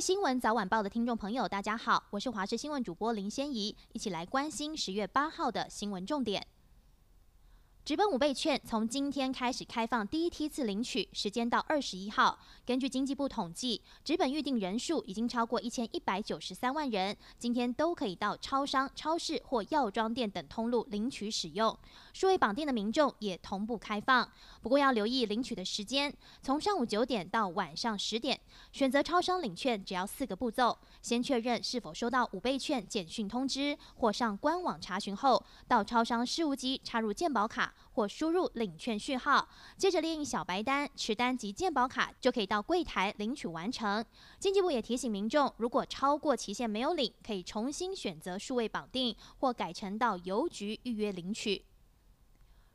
新闻早晚报的听众朋友，大家好，我是华视新闻主播林仙怡，一起来关心十月八号的新闻重点。直本五倍券从今天开始开放第一梯次领取，时间到二十一号。根据经济部统计，直本预定人数已经超过一千一百九十三万人，今天都可以到超商、超市或药妆店等通路领取使用。数位绑定的民众也同步开放，不过要留意领取的时间，从上午九点到晚上十点。选择超商领券只要四个步骤：先确认是否收到五倍券简讯通知，或上官网查询后，到超商事务机插入健保卡。或输入领券序号，接着列印小白单、持单及健保卡，就可以到柜台领取完成。经济部也提醒民众，如果超过期限没有领，可以重新选择数位绑定，或改成到邮局预约领取。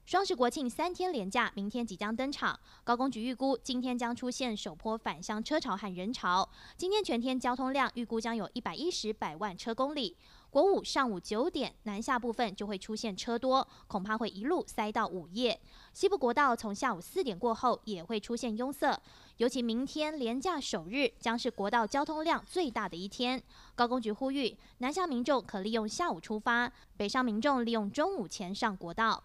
双十国庆三天连假，明天即将登场。高公局预估，今天将出现首波返乡车潮和人潮。今天全天交通量预估将有一百一十百万车公里。国五上午九点南下部分就会出现车多，恐怕会一路塞到午夜。西部国道从下午四点过后也会出现拥塞，尤其明天连假首日将是国道交通量最大的一天。高公局呼吁南下民众可利用下午出发，北上民众利用中午前上国道。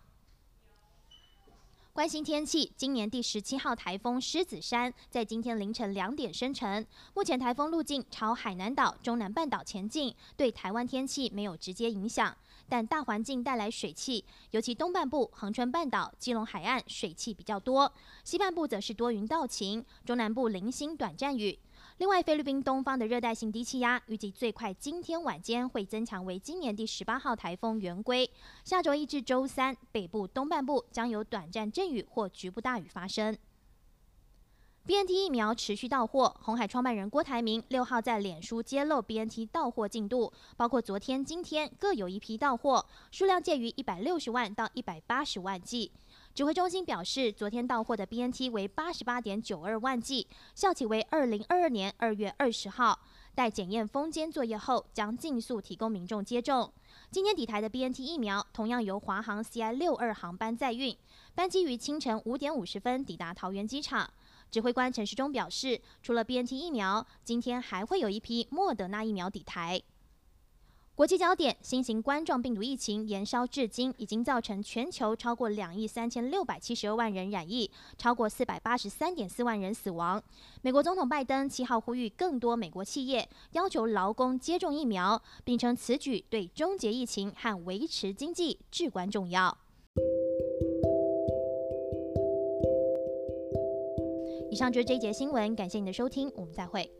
关心天气，今年第十七号台风狮子山在今天凌晨两点生成。目前台风路径朝海南岛、中南半岛前进，对台湾天气没有直接影响，但大环境带来水汽，尤其东半部、恒春半岛、基隆海岸水汽比较多，西半部则是多云到晴，中南部零星短暂雨。另外，菲律宾东方的热带性低气压预计最快今天晚间会增强为今年第十八号台风圆规。下周一至周三，北部东半部将有短暂阵雨或局部大雨发生。BNT 疫苗持续到货，红海创办人郭台铭六号在脸书揭露 BNT 到货进度，包括昨天、今天各有一批到货，数量介于一百六十万到一百八十万剂。指挥中心表示，昨天到货的 BNT 为八十八点九二万剂，效期为二零二二年二月二十号。待检验封缄作业后，将尽速提供民众接种。今天抵台的 BNT 疫苗同样由华航 CI 六二航班载运，班机于清晨五点五十分抵达桃园机场。指挥官陈时中表示，除了 BNT 疫苗，今天还会有一批莫德纳疫苗抵台。国际焦点：新型冠状病毒疫情延烧至今，已经造成全球超过两亿三千六百七十二万人染疫，超过四百八十三点四万人死亡。美国总统拜登七号呼吁更多美国企业要求劳工接种疫苗，并称此举对终结疫情和维持经济至关重要。以上就是这一节新闻，感谢您的收听，我们再会。